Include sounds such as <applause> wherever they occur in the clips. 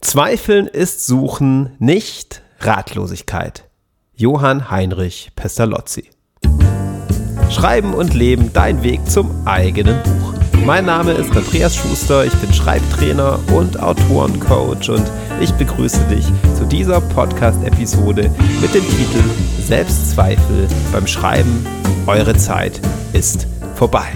Zweifeln ist Suchen, nicht Ratlosigkeit. Johann Heinrich Pestalozzi. Schreiben und Leben, dein Weg zum eigenen Buch. Mein Name ist Andreas Schuster, ich bin Schreibtrainer und Autorencoach und ich begrüße dich zu dieser Podcast-Episode mit dem Titel Selbstzweifel beim Schreiben. Eure Zeit ist vorbei.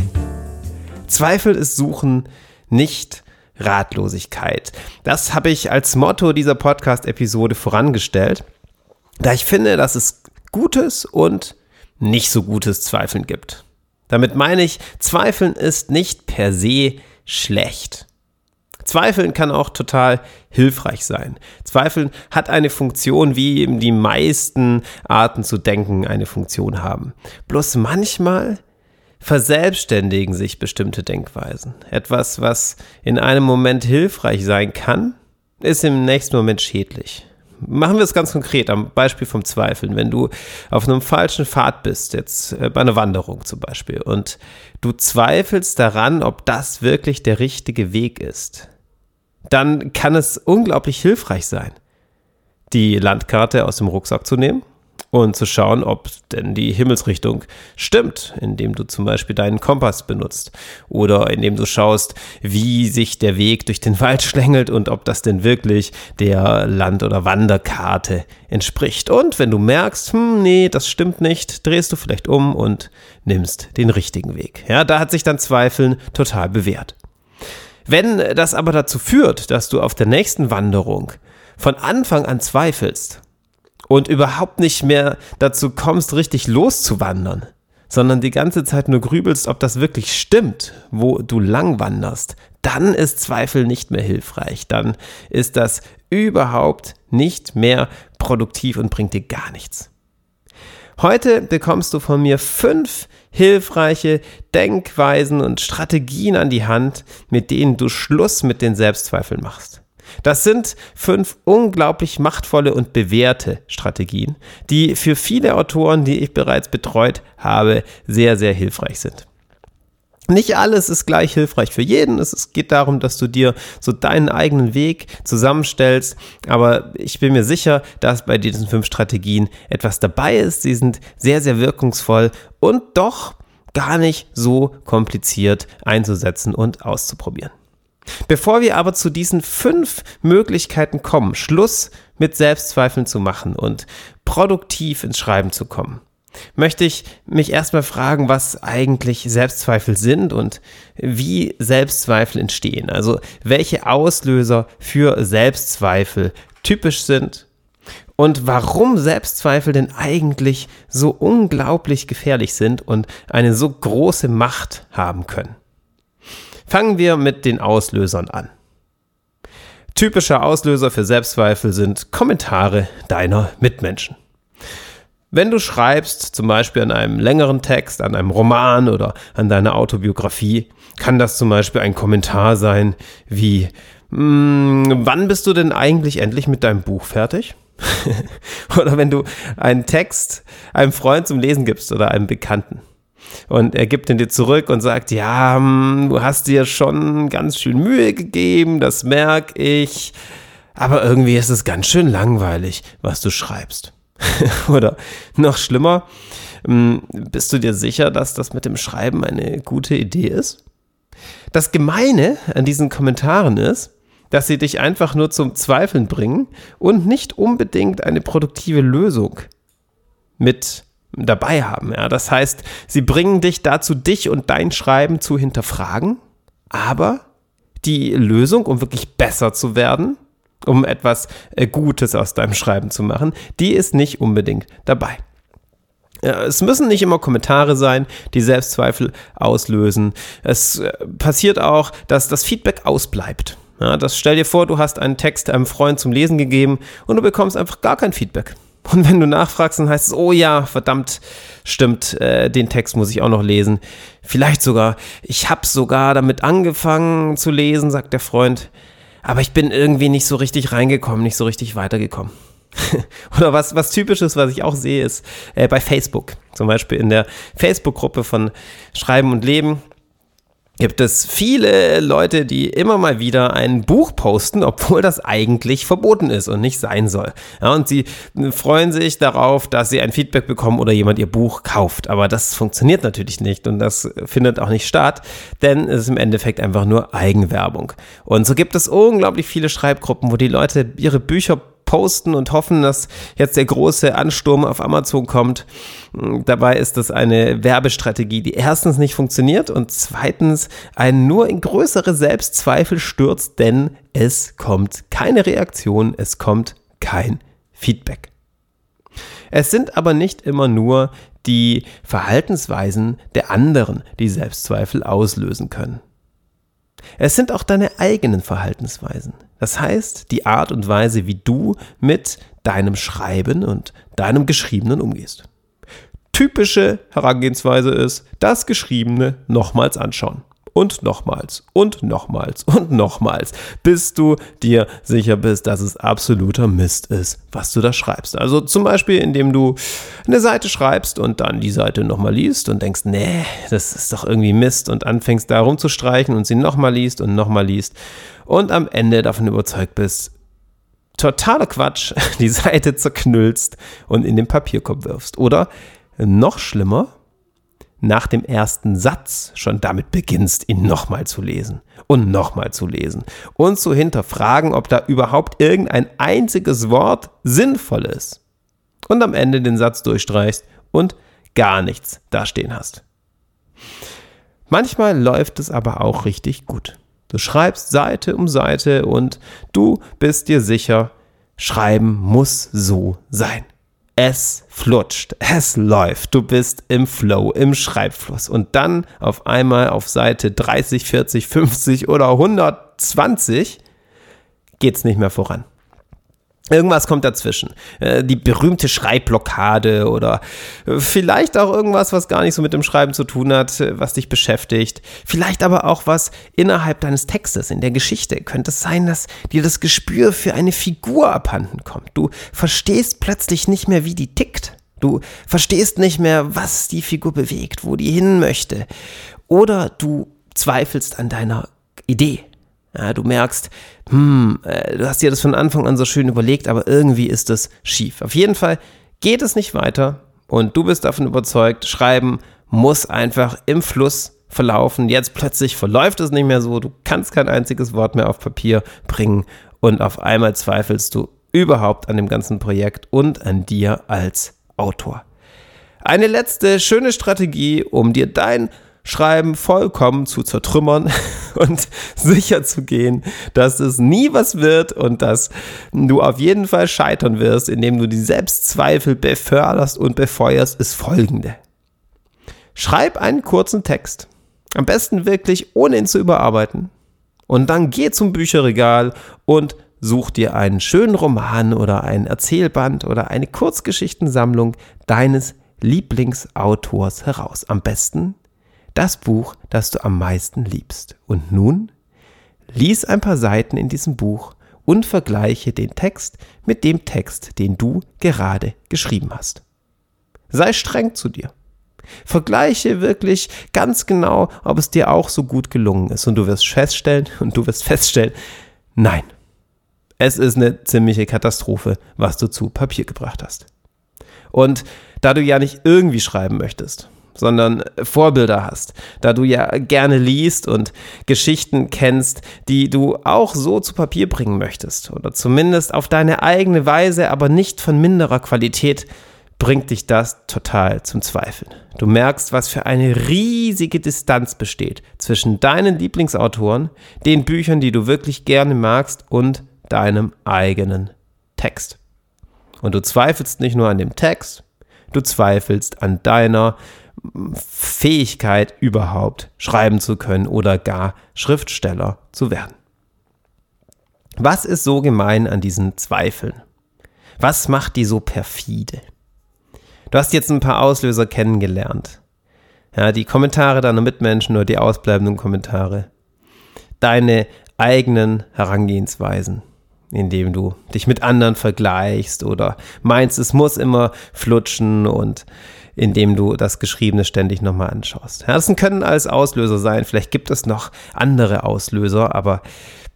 Zweifel ist Suchen, nicht Ratlosigkeit. Das habe ich als Motto dieser Podcast-Episode vorangestellt, da ich finde, dass es gutes und nicht so gutes Zweifeln gibt. Damit meine ich, Zweifeln ist nicht per se schlecht. Zweifeln kann auch total hilfreich sein. Zweifeln hat eine Funktion, wie eben die meisten Arten zu denken eine Funktion haben. Bloß manchmal verselbstständigen sich bestimmte Denkweisen. Etwas, was in einem Moment hilfreich sein kann, ist im nächsten Moment schädlich. Machen wir es ganz konkret am Beispiel vom Zweifeln. Wenn du auf einem falschen Pfad bist, jetzt äh, bei einer Wanderung zum Beispiel, und du zweifelst daran, ob das wirklich der richtige Weg ist, dann kann es unglaublich hilfreich sein, die Landkarte aus dem Rucksack zu nehmen und zu schauen, ob denn die Himmelsrichtung stimmt, indem du zum Beispiel deinen Kompass benutzt oder indem du schaust, wie sich der Weg durch den Wald <laughs> schlängelt und ob das denn wirklich der Land- oder Wanderkarte entspricht. Und wenn du merkst, hm, nee, das stimmt nicht, drehst du vielleicht um und nimmst den richtigen Weg. Ja, da hat sich dann Zweifeln total bewährt. Wenn das aber dazu führt, dass du auf der nächsten Wanderung von Anfang an zweifelst und überhaupt nicht mehr dazu kommst, richtig loszuwandern, sondern die ganze Zeit nur grübelst, ob das wirklich stimmt, wo du lang wanderst, dann ist Zweifel nicht mehr hilfreich. Dann ist das überhaupt nicht mehr produktiv und bringt dir gar nichts. Heute bekommst du von mir fünf hilfreiche Denkweisen und Strategien an die Hand, mit denen du Schluss mit den Selbstzweifeln machst. Das sind fünf unglaublich machtvolle und bewährte Strategien, die für viele Autoren, die ich bereits betreut habe, sehr, sehr hilfreich sind. Nicht alles ist gleich hilfreich für jeden. Es geht darum, dass du dir so deinen eigenen Weg zusammenstellst. Aber ich bin mir sicher, dass bei diesen fünf Strategien etwas dabei ist. Sie sind sehr, sehr wirkungsvoll und doch gar nicht so kompliziert einzusetzen und auszuprobieren. Bevor wir aber zu diesen fünf Möglichkeiten kommen, Schluss mit Selbstzweifeln zu machen und produktiv ins Schreiben zu kommen, möchte ich mich erstmal fragen, was eigentlich Selbstzweifel sind und wie Selbstzweifel entstehen. Also welche Auslöser für Selbstzweifel typisch sind und warum Selbstzweifel denn eigentlich so unglaublich gefährlich sind und eine so große Macht haben können. Fangen wir mit den Auslösern an. Typische Auslöser für Selbstzweifel sind Kommentare deiner Mitmenschen. Wenn du schreibst, zum Beispiel an einem längeren Text, an einem Roman oder an deiner Autobiografie, kann das zum Beispiel ein Kommentar sein wie, hm, wann bist du denn eigentlich endlich mit deinem Buch fertig? <laughs> oder wenn du einen Text einem Freund zum Lesen gibst oder einem Bekannten. Und er gibt ihn dir zurück und sagt, ja, hm, du hast dir schon ganz schön Mühe gegeben, das merke ich. Aber irgendwie ist es ganz schön langweilig, was du schreibst. <laughs> Oder noch schlimmer, hm, bist du dir sicher, dass das mit dem Schreiben eine gute Idee ist? Das Gemeine an diesen Kommentaren ist, dass sie dich einfach nur zum Zweifeln bringen und nicht unbedingt eine produktive Lösung mit dabei haben. Ja? Das heißt, sie bringen dich dazu, dich und dein Schreiben zu hinterfragen, aber die Lösung, um wirklich besser zu werden, um etwas äh, Gutes aus deinem Schreiben zu machen, die ist nicht unbedingt dabei. Es müssen nicht immer Kommentare sein, die Selbstzweifel auslösen. Es äh, passiert auch, dass das Feedback ausbleibt. Ja, das stell dir vor, du hast einen Text einem Freund zum Lesen gegeben und du bekommst einfach gar kein Feedback. Und wenn du nachfragst, dann heißt es, oh ja, verdammt, stimmt, äh, den Text muss ich auch noch lesen. Vielleicht sogar, ich habe sogar damit angefangen zu lesen, sagt der Freund, aber ich bin irgendwie nicht so richtig reingekommen, nicht so richtig weitergekommen. <laughs> Oder was, was typisches, was ich auch sehe, ist äh, bei Facebook. Zum Beispiel in der Facebook-Gruppe von Schreiben und Leben gibt es viele Leute, die immer mal wieder ein Buch posten, obwohl das eigentlich verboten ist und nicht sein soll. Ja, und sie freuen sich darauf, dass sie ein Feedback bekommen oder jemand ihr Buch kauft. Aber das funktioniert natürlich nicht und das findet auch nicht statt, denn es ist im Endeffekt einfach nur Eigenwerbung. Und so gibt es unglaublich viele Schreibgruppen, wo die Leute ihre Bücher posten und hoffen, dass jetzt der große Ansturm auf Amazon kommt. Dabei ist das eine Werbestrategie, die erstens nicht funktioniert und zweitens einen nur in größere Selbstzweifel stürzt, denn es kommt keine Reaktion, es kommt kein Feedback. Es sind aber nicht immer nur die Verhaltensweisen der anderen, die Selbstzweifel auslösen können. Es sind auch deine eigenen Verhaltensweisen. Das heißt, die Art und Weise, wie du mit deinem Schreiben und deinem Geschriebenen umgehst. Typische Herangehensweise ist, das Geschriebene nochmals anschauen und nochmals und nochmals und nochmals, bis du dir sicher bist, dass es absoluter Mist ist, was du da schreibst. Also zum Beispiel, indem du eine Seite schreibst und dann die Seite nochmal liest und denkst, nee, das ist doch irgendwie Mist und anfängst da rumzustreichen und sie nochmal liest und nochmal liest und am Ende davon überzeugt bist, totaler Quatsch, <laughs> die Seite zerknüllst und in den Papierkorb wirfst. Oder noch schlimmer, nach dem ersten Satz schon damit beginnst, ihn nochmal zu lesen und nochmal zu lesen und zu hinterfragen, ob da überhaupt irgendein einziges Wort sinnvoll ist. Und am Ende den Satz durchstreichst und gar nichts dastehen hast. Manchmal läuft es aber auch richtig gut. Du schreibst Seite um Seite und du bist dir sicher, Schreiben muss so sein. Es flutscht, es läuft, du bist im Flow, im Schreibfluss. Und dann auf einmal auf Seite 30, 40, 50 oder 120 geht es nicht mehr voran. Irgendwas kommt dazwischen. Äh, die berühmte Schreibblockade oder äh, vielleicht auch irgendwas, was gar nicht so mit dem Schreiben zu tun hat, äh, was dich beschäftigt. Vielleicht aber auch was innerhalb deines Textes, in der Geschichte. Könnte es sein, dass dir das Gespür für eine Figur abhanden kommt. Du verstehst plötzlich nicht mehr, wie die tickt. Du verstehst nicht mehr, was die Figur bewegt, wo die hin möchte. Oder du zweifelst an deiner Idee. Ja, du merkst, hm, äh, du hast dir das von Anfang an so schön überlegt, aber irgendwie ist es schief. Auf jeden Fall geht es nicht weiter und du bist davon überzeugt, Schreiben muss einfach im Fluss verlaufen. Jetzt plötzlich verläuft es nicht mehr so, du kannst kein einziges Wort mehr auf Papier bringen und auf einmal zweifelst du überhaupt an dem ganzen Projekt und an dir als Autor. Eine letzte schöne Strategie, um dir dein Schreiben vollkommen zu zertrümmern <laughs> und sicher zu gehen, dass es nie was wird und dass du auf jeden Fall scheitern wirst, indem du die Selbstzweifel beförderst und befeuerst, ist folgende. Schreib einen kurzen Text. Am besten wirklich, ohne ihn zu überarbeiten. Und dann geh zum Bücherregal und such dir einen schönen Roman oder ein Erzählband oder eine Kurzgeschichtensammlung deines Lieblingsautors heraus. Am besten das Buch, das du am meisten liebst. Und nun lies ein paar Seiten in diesem Buch und vergleiche den Text mit dem Text, den du gerade geschrieben hast. Sei streng zu dir. Vergleiche wirklich ganz genau, ob es dir auch so gut gelungen ist. Und du wirst feststellen, <laughs> und du wirst feststellen, nein, es ist eine ziemliche Katastrophe, was du zu Papier gebracht hast. Und da du ja nicht irgendwie schreiben möchtest, sondern Vorbilder hast, da du ja gerne liest und Geschichten kennst, die du auch so zu Papier bringen möchtest oder zumindest auf deine eigene Weise, aber nicht von minderer Qualität, bringt dich das total zum Zweifeln. Du merkst, was für eine riesige Distanz besteht zwischen deinen Lieblingsautoren, den Büchern, die du wirklich gerne magst und deinem eigenen Text. Und du zweifelst nicht nur an dem Text, du zweifelst an deiner Fähigkeit überhaupt schreiben zu können oder gar Schriftsteller zu werden. Was ist so gemein an diesen Zweifeln? Was macht die so perfide? Du hast jetzt ein paar Auslöser kennengelernt. Ja, die Kommentare deiner Mitmenschen oder die ausbleibenden Kommentare. Deine eigenen Herangehensweisen. Indem du dich mit anderen vergleichst oder meinst, es muss immer flutschen und indem du das Geschriebene ständig nochmal anschaust. Ja, das können alles Auslöser sein. Vielleicht gibt es noch andere Auslöser, aber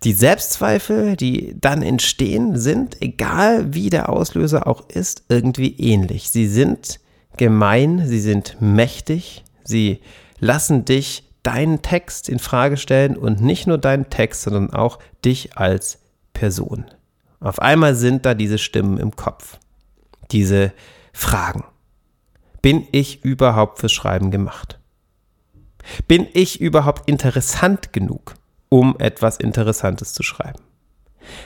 die Selbstzweifel, die dann entstehen, sind, egal wie der Auslöser auch ist, irgendwie ähnlich. Sie sind gemein, sie sind mächtig, sie lassen dich deinen Text in Frage stellen und nicht nur deinen Text, sondern auch dich als Person. Auf einmal sind da diese Stimmen im Kopf, diese Fragen. Bin ich überhaupt fürs Schreiben gemacht? Bin ich überhaupt interessant genug, um etwas Interessantes zu schreiben?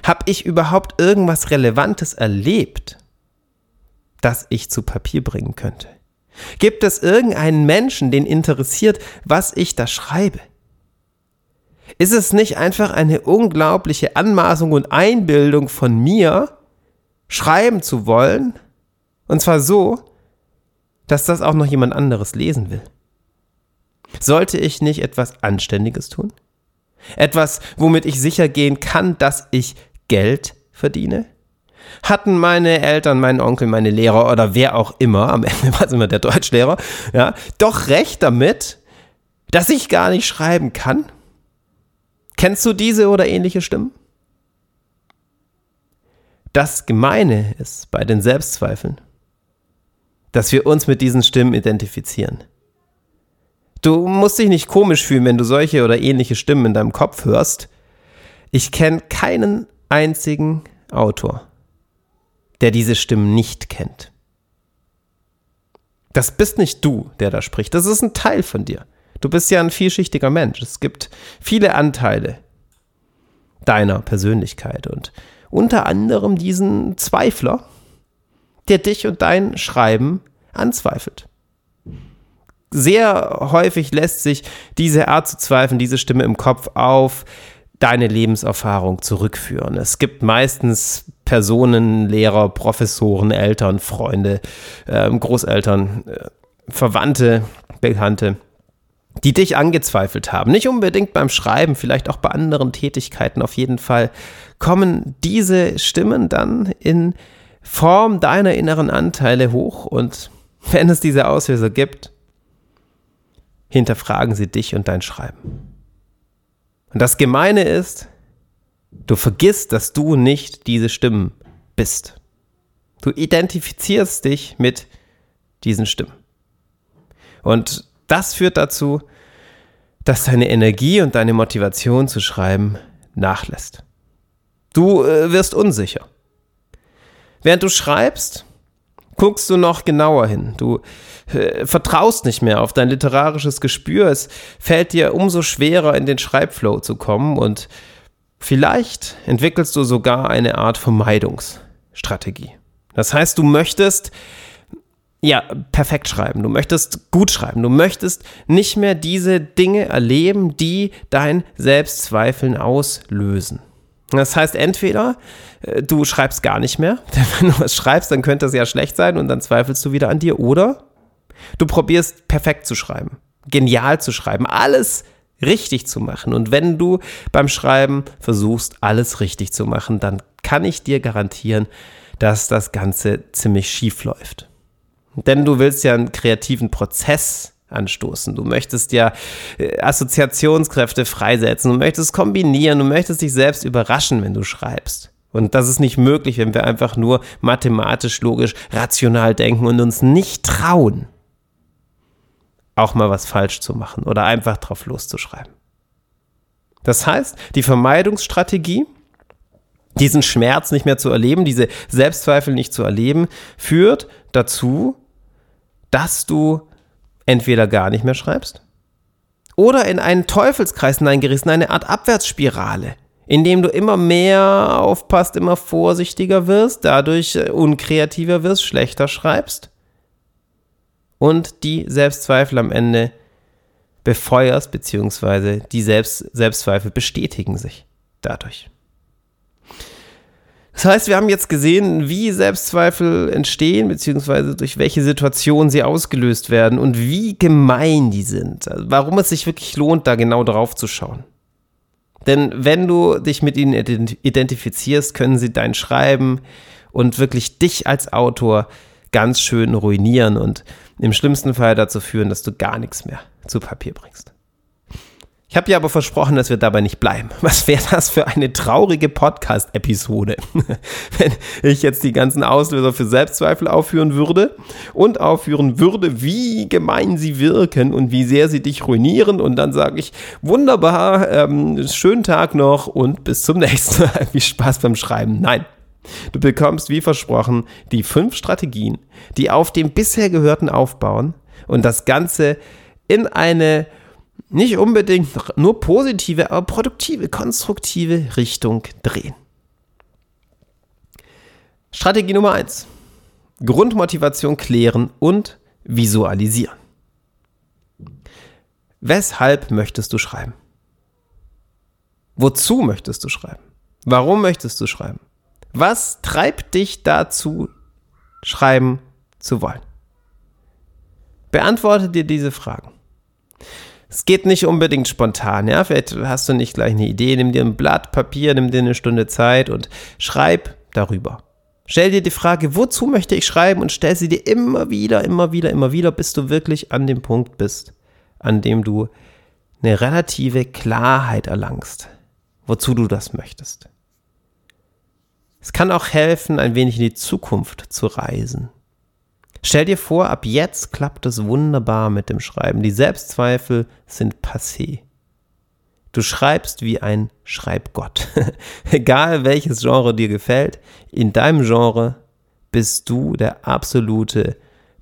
Habe ich überhaupt irgendwas Relevantes erlebt, das ich zu Papier bringen könnte? Gibt es irgendeinen Menschen, den interessiert, was ich da schreibe? Ist es nicht einfach eine unglaubliche Anmaßung und Einbildung von mir, schreiben zu wollen? Und zwar so, dass das auch noch jemand anderes lesen will. Sollte ich nicht etwas Anständiges tun? Etwas, womit ich sicher gehen kann, dass ich Geld verdiene? Hatten meine Eltern, mein Onkel, meine Lehrer oder wer auch immer, am Ende war es immer der Deutschlehrer, ja, doch recht damit, dass ich gar nicht schreiben kann? Kennst du diese oder ähnliche Stimmen? Das Gemeine ist bei den Selbstzweifeln, dass wir uns mit diesen Stimmen identifizieren. Du musst dich nicht komisch fühlen, wenn du solche oder ähnliche Stimmen in deinem Kopf hörst. Ich kenne keinen einzigen Autor, der diese Stimmen nicht kennt. Das bist nicht du, der da spricht. Das ist ein Teil von dir. Du bist ja ein vielschichtiger Mensch. Es gibt viele Anteile deiner Persönlichkeit und unter anderem diesen Zweifler, der dich und dein Schreiben anzweifelt. Sehr häufig lässt sich diese Art zu zweifeln, diese Stimme im Kopf auf deine Lebenserfahrung zurückführen. Es gibt meistens Personen, Lehrer, Professoren, Eltern, Freunde, ähm, Großeltern, äh, Verwandte, Bekannte, die dich angezweifelt haben. Nicht unbedingt beim Schreiben, vielleicht auch bei anderen Tätigkeiten. Auf jeden Fall kommen diese Stimmen dann in Form deiner inneren Anteile hoch und wenn es diese Auslöser gibt, hinterfragen sie dich und dein Schreiben. Und das Gemeine ist, du vergisst, dass du nicht diese Stimmen bist. Du identifizierst dich mit diesen Stimmen. Und das führt dazu, dass deine Energie und deine Motivation zu schreiben nachlässt. Du äh, wirst unsicher. Während du schreibst, guckst du noch genauer hin. Du äh, vertraust nicht mehr auf dein literarisches Gespür. Es fällt dir umso schwerer, in den Schreibflow zu kommen und vielleicht entwickelst du sogar eine Art Vermeidungsstrategie. Das heißt, du möchtest ja, perfekt schreiben. Du möchtest gut schreiben. Du möchtest nicht mehr diese Dinge erleben, die dein Selbstzweifeln auslösen. Das heißt, entweder äh, du schreibst gar nicht mehr, <laughs> denn wenn du was schreibst, dann könnte es ja schlecht sein und dann zweifelst du wieder an dir, oder du probierst perfekt zu schreiben, genial zu schreiben, alles richtig zu machen. Und wenn du beim Schreiben versuchst, alles richtig zu machen, dann kann ich dir garantieren, dass das Ganze ziemlich schief läuft. Denn du willst ja einen kreativen Prozess anstoßen. Du möchtest ja äh, Assoziationskräfte freisetzen, du möchtest kombinieren, du möchtest dich selbst überraschen, wenn du schreibst. Und das ist nicht möglich, wenn wir einfach nur mathematisch, logisch, rational denken und uns nicht trauen, auch mal was falsch zu machen oder einfach drauf loszuschreiben. Das heißt, die Vermeidungsstrategie, diesen Schmerz nicht mehr zu erleben, diese Selbstzweifel nicht zu erleben, führt dazu, dass du entweder gar nicht mehr schreibst oder in einen Teufelskreis hineingerissen, eine Art Abwärtsspirale, in dem du immer mehr aufpasst, immer vorsichtiger wirst, dadurch äh, unkreativer wirst, schlechter schreibst und die Selbstzweifel am Ende befeuerst, beziehungsweise die Selbst Selbstzweifel bestätigen sich dadurch. Das heißt, wir haben jetzt gesehen, wie Selbstzweifel entstehen, beziehungsweise durch welche Situationen sie ausgelöst werden und wie gemein die sind. Also warum es sich wirklich lohnt, da genau drauf zu schauen. Denn wenn du dich mit ihnen identifizierst, können sie dein Schreiben und wirklich dich als Autor ganz schön ruinieren und im schlimmsten Fall dazu führen, dass du gar nichts mehr zu Papier bringst. Ich habe dir aber versprochen, dass wir dabei nicht bleiben. <laughs> Was wäre das für eine traurige Podcast-Episode, <laughs> wenn ich jetzt die ganzen Auslöser für Selbstzweifel aufführen würde und aufführen würde, wie gemein sie wirken und wie sehr sie dich ruinieren. Und dann sage ich, wunderbar, ähm, schönen Tag noch und bis zum <laughs> nächsten Mal. Viel Spaß beim Schreiben. Nein. Du bekommst, wie versprochen, die fünf Strategien, die auf dem bisher Gehörten aufbauen und das Ganze in eine nicht unbedingt nur positive, aber produktive, konstruktive Richtung drehen. Strategie Nummer eins: Grundmotivation klären und visualisieren. Weshalb möchtest du schreiben? Wozu möchtest du schreiben? Warum möchtest du schreiben? Was treibt dich dazu, schreiben zu wollen? Beantworte dir diese Fragen. Es geht nicht unbedingt spontan, ja. Vielleicht hast du nicht gleich eine Idee. Nimm dir ein Blatt Papier, nimm dir eine Stunde Zeit und schreib darüber. Stell dir die Frage, wozu möchte ich schreiben und stell sie dir immer wieder, immer wieder, immer wieder, bis du wirklich an dem Punkt bist, an dem du eine relative Klarheit erlangst, wozu du das möchtest. Es kann auch helfen, ein wenig in die Zukunft zu reisen. Stell dir vor, ab jetzt klappt es wunderbar mit dem Schreiben. Die Selbstzweifel sind passé. Du schreibst wie ein Schreibgott. <laughs> Egal welches Genre dir gefällt, in deinem Genre bist du der absolute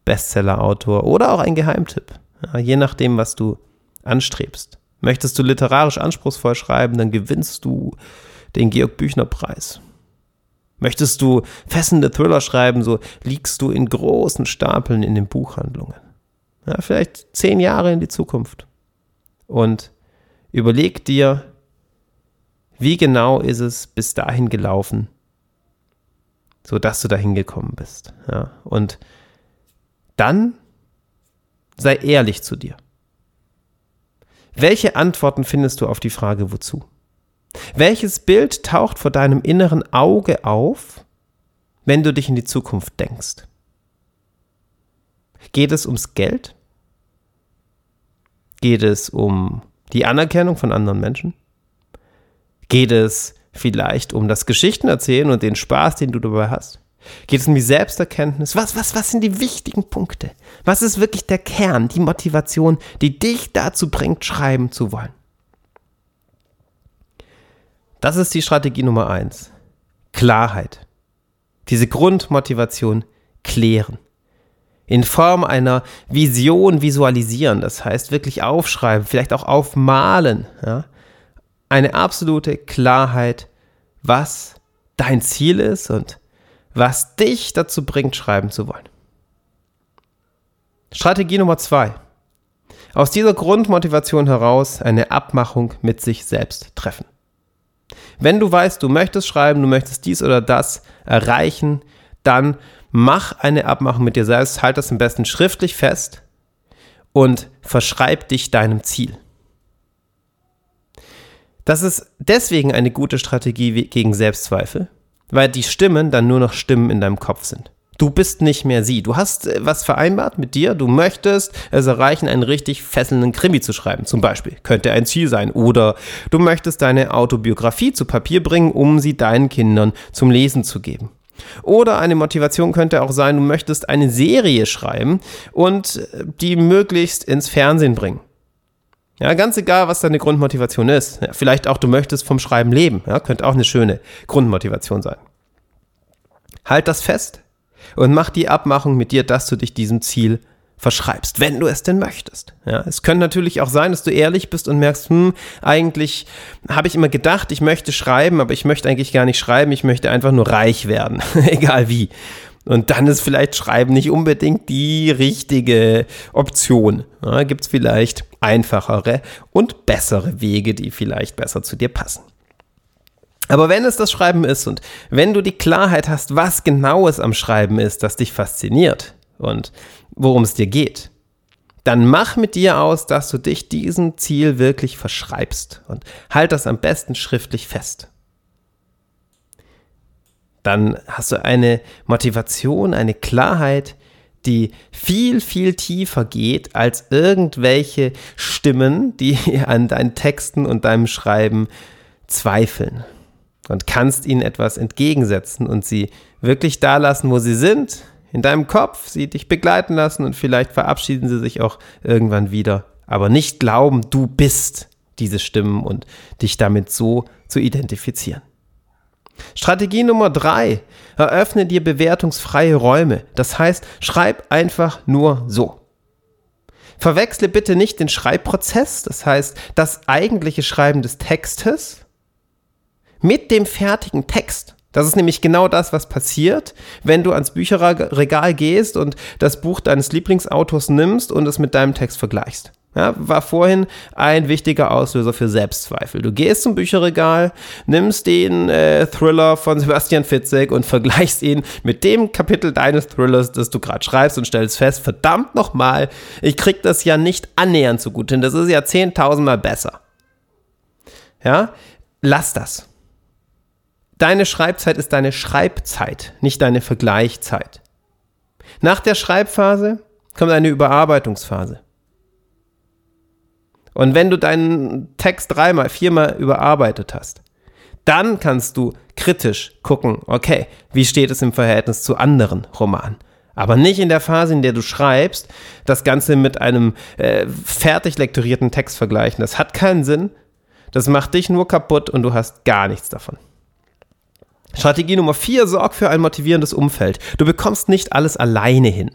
Bestseller-Autor oder auch ein Geheimtipp. Ja, je nachdem, was du anstrebst. Möchtest du literarisch anspruchsvoll schreiben, dann gewinnst du den Georg Büchner Preis. Möchtest du fesselnde Thriller schreiben, so liegst du in großen Stapeln in den Buchhandlungen. Ja, vielleicht zehn Jahre in die Zukunft. Und überleg dir, wie genau ist es bis dahin gelaufen, so dass du dahin gekommen bist. Ja, und dann sei ehrlich zu dir. Welche Antworten findest du auf die Frage, wozu? Welches Bild taucht vor deinem inneren Auge auf, wenn du dich in die Zukunft denkst? Geht es ums Geld? Geht es um die Anerkennung von anderen Menschen? Geht es vielleicht um das Geschichtenerzählen und den Spaß, den du dabei hast? Geht es um die Selbsterkenntnis? Was, was, was sind die wichtigen Punkte? Was ist wirklich der Kern, die Motivation, die dich dazu bringt, schreiben zu wollen? Das ist die Strategie Nummer eins. Klarheit. Diese Grundmotivation klären. In Form einer Vision visualisieren, das heißt wirklich aufschreiben, vielleicht auch aufmalen. Ja? Eine absolute Klarheit, was dein Ziel ist und was dich dazu bringt, schreiben zu wollen. Strategie Nummer zwei. Aus dieser Grundmotivation heraus eine Abmachung mit sich selbst treffen. Wenn du weißt, du möchtest schreiben, du möchtest dies oder das erreichen, dann mach eine Abmachung mit dir selbst, halt das am besten schriftlich fest und verschreib dich deinem Ziel. Das ist deswegen eine gute Strategie gegen Selbstzweifel, weil die Stimmen dann nur noch Stimmen in deinem Kopf sind. Du bist nicht mehr sie. Du hast äh, was vereinbart mit dir. Du möchtest es erreichen, einen richtig fesselnden Krimi zu schreiben, zum Beispiel. Könnte ein Ziel sein. Oder du möchtest deine Autobiografie zu Papier bringen, um sie deinen Kindern zum Lesen zu geben. Oder eine Motivation könnte auch sein, du möchtest eine Serie schreiben und äh, die möglichst ins Fernsehen bringen. Ja, ganz egal, was deine Grundmotivation ist. Ja, vielleicht auch, du möchtest vom Schreiben leben. Ja, könnte auch eine schöne Grundmotivation sein. Halt das fest, und mach die Abmachung mit dir, dass du dich diesem Ziel verschreibst, wenn du es denn möchtest. Ja, es könnte natürlich auch sein, dass du ehrlich bist und merkst, hm, eigentlich habe ich immer gedacht, ich möchte schreiben, aber ich möchte eigentlich gar nicht schreiben, ich möchte einfach nur reich werden, <laughs> egal wie. Und dann ist vielleicht Schreiben nicht unbedingt die richtige Option. Ja, Gibt es vielleicht einfachere und bessere Wege, die vielleicht besser zu dir passen. Aber wenn es das Schreiben ist und wenn du die Klarheit hast, was genau es am Schreiben ist, das dich fasziniert und worum es dir geht, dann mach mit dir aus, dass du dich diesem Ziel wirklich verschreibst und halt das am besten schriftlich fest. Dann hast du eine Motivation, eine Klarheit, die viel, viel tiefer geht als irgendwelche Stimmen, die <laughs> an deinen Texten und deinem Schreiben zweifeln. Und kannst ihnen etwas entgegensetzen und sie wirklich da lassen, wo sie sind, in deinem Kopf, sie dich begleiten lassen und vielleicht verabschieden sie sich auch irgendwann wieder. Aber nicht glauben, du bist diese Stimmen und dich damit so zu identifizieren. Strategie Nummer drei: Eröffne dir bewertungsfreie Räume. Das heißt, schreib einfach nur so. Verwechsle bitte nicht den Schreibprozess, das heißt das eigentliche Schreiben des Textes, mit dem fertigen Text. Das ist nämlich genau das, was passiert, wenn du ans Bücherregal gehst und das Buch deines Lieblingsautors nimmst und es mit deinem Text vergleichst. Ja, war vorhin ein wichtiger Auslöser für Selbstzweifel. Du gehst zum Bücherregal, nimmst den äh, Thriller von Sebastian Fitzek und vergleichst ihn mit dem Kapitel deines Thrillers, das du gerade schreibst und stellst fest, verdammt nochmal, ich krieg das ja nicht annähernd so gut hin. Das ist ja zehntausendmal besser. Ja, lass das. Deine Schreibzeit ist deine Schreibzeit, nicht deine Vergleichzeit. Nach der Schreibphase kommt eine Überarbeitungsphase. Und wenn du deinen Text dreimal, viermal überarbeitet hast, dann kannst du kritisch gucken, okay, wie steht es im Verhältnis zu anderen Romanen. Aber nicht in der Phase, in der du schreibst, das Ganze mit einem äh, fertig lektorierten Text vergleichen. Das hat keinen Sinn. Das macht dich nur kaputt und du hast gar nichts davon. Strategie Nummer vier, sorg für ein motivierendes Umfeld. Du bekommst nicht alles alleine hin.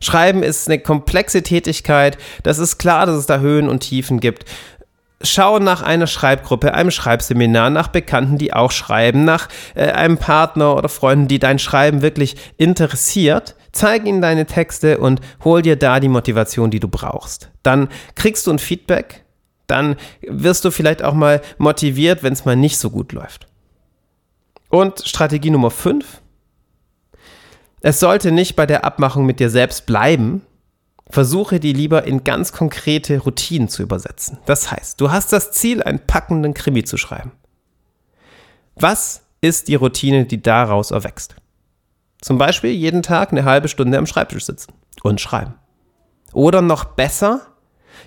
Schreiben ist eine komplexe Tätigkeit. Das ist klar, dass es da Höhen und Tiefen gibt. Schau nach einer Schreibgruppe, einem Schreibseminar, nach Bekannten, die auch schreiben, nach äh, einem Partner oder Freunden, die dein Schreiben wirklich interessiert. Zeig ihnen deine Texte und hol dir da die Motivation, die du brauchst. Dann kriegst du ein Feedback. Dann wirst du vielleicht auch mal motiviert, wenn es mal nicht so gut läuft. Und Strategie Nummer 5. Es sollte nicht bei der Abmachung mit dir selbst bleiben. Versuche die lieber in ganz konkrete Routinen zu übersetzen. Das heißt, du hast das Ziel, einen packenden Krimi zu schreiben. Was ist die Routine, die daraus erwächst? Zum Beispiel jeden Tag eine halbe Stunde am Schreibtisch sitzen und schreiben. Oder noch besser,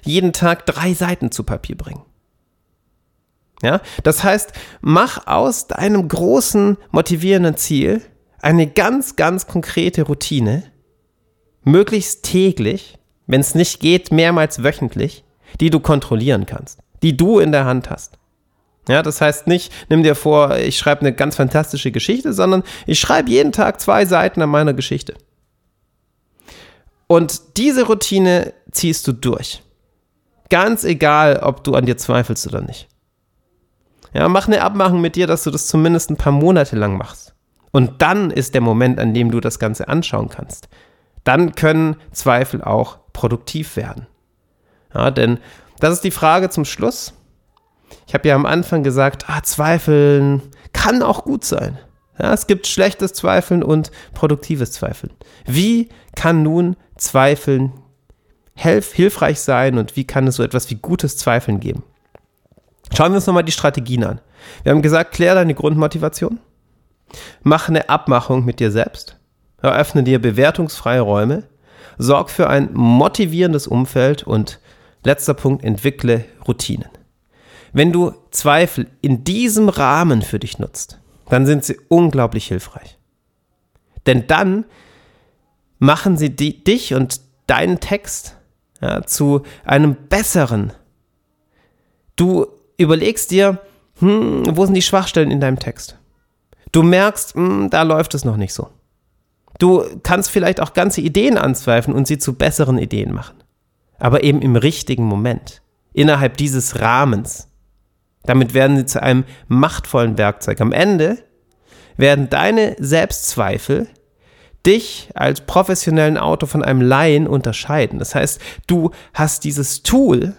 jeden Tag drei Seiten zu Papier bringen. Ja, das heißt, mach aus deinem großen motivierenden Ziel eine ganz, ganz konkrete Routine, möglichst täglich, wenn es nicht geht, mehrmals wöchentlich, die du kontrollieren kannst, die du in der Hand hast. Ja, das heißt nicht, nimm dir vor, ich schreibe eine ganz fantastische Geschichte, sondern ich schreibe jeden Tag zwei Seiten an meiner Geschichte. Und diese Routine ziehst du durch. Ganz egal, ob du an dir zweifelst oder nicht. Ja, mach eine Abmachung mit dir, dass du das zumindest ein paar Monate lang machst. Und dann ist der Moment, an dem du das Ganze anschauen kannst. Dann können Zweifel auch produktiv werden. Ja, denn das ist die Frage zum Schluss. Ich habe ja am Anfang gesagt, ah, Zweifeln kann auch gut sein. Ja, es gibt schlechtes Zweifeln und produktives Zweifeln. Wie kann nun Zweifeln hilfreich sein und wie kann es so etwas wie gutes Zweifeln geben? Schauen wir uns nochmal die Strategien an. Wir haben gesagt, klär deine Grundmotivation. Mach eine Abmachung mit dir selbst. Eröffne dir bewertungsfreie Räume. Sorg für ein motivierendes Umfeld und letzter Punkt, entwickle Routinen. Wenn du Zweifel in diesem Rahmen für dich nutzt, dann sind sie unglaublich hilfreich. Denn dann machen sie die, dich und deinen Text ja, zu einem besseren. Du überlegst dir, hm, wo sind die Schwachstellen in deinem Text? Du merkst, hm, da läuft es noch nicht so. Du kannst vielleicht auch ganze Ideen anzweifeln und sie zu besseren Ideen machen. Aber eben im richtigen Moment. Innerhalb dieses Rahmens. Damit werden sie zu einem machtvollen Werkzeug. Am Ende werden deine Selbstzweifel dich als professionellen Autor von einem Laien unterscheiden. Das heißt, du hast dieses Tool,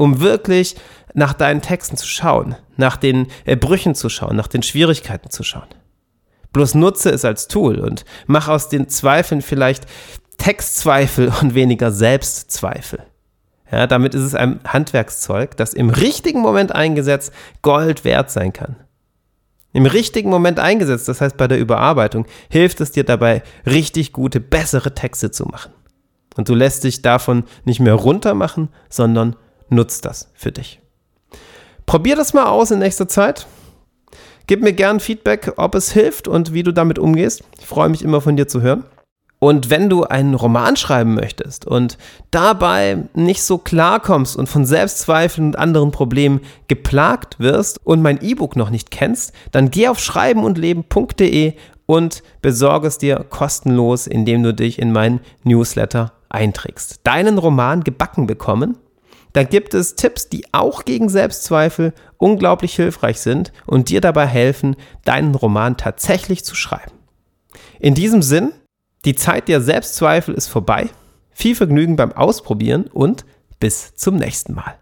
um wirklich nach deinen Texten zu schauen, nach den äh, Brüchen zu schauen, nach den Schwierigkeiten zu schauen. Bloß nutze es als Tool und mach aus den Zweifeln vielleicht Textzweifel <laughs> und weniger Selbstzweifel. Ja, damit ist es ein Handwerkszeug, das im richtigen Moment eingesetzt Gold wert sein kann. Im richtigen Moment eingesetzt, das heißt bei der Überarbeitung, hilft es dir dabei, richtig gute, bessere Texte zu machen. Und du lässt dich davon nicht mehr runtermachen, sondern nutzt das für dich. Probier das mal aus in nächster Zeit. Gib mir gern Feedback, ob es hilft und wie du damit umgehst. Ich freue mich immer von dir zu hören. Und wenn du einen Roman schreiben möchtest und dabei nicht so klarkommst und von Selbstzweifeln und anderen Problemen geplagt wirst und mein E-Book noch nicht kennst, dann geh auf schreibenundleben.de und besorge es dir kostenlos, indem du dich in meinen Newsletter einträgst. Deinen Roman gebacken bekommen. Da gibt es Tipps, die auch gegen Selbstzweifel unglaublich hilfreich sind und dir dabei helfen, deinen Roman tatsächlich zu schreiben. In diesem Sinn, die Zeit der Selbstzweifel ist vorbei. Viel Vergnügen beim Ausprobieren und bis zum nächsten Mal.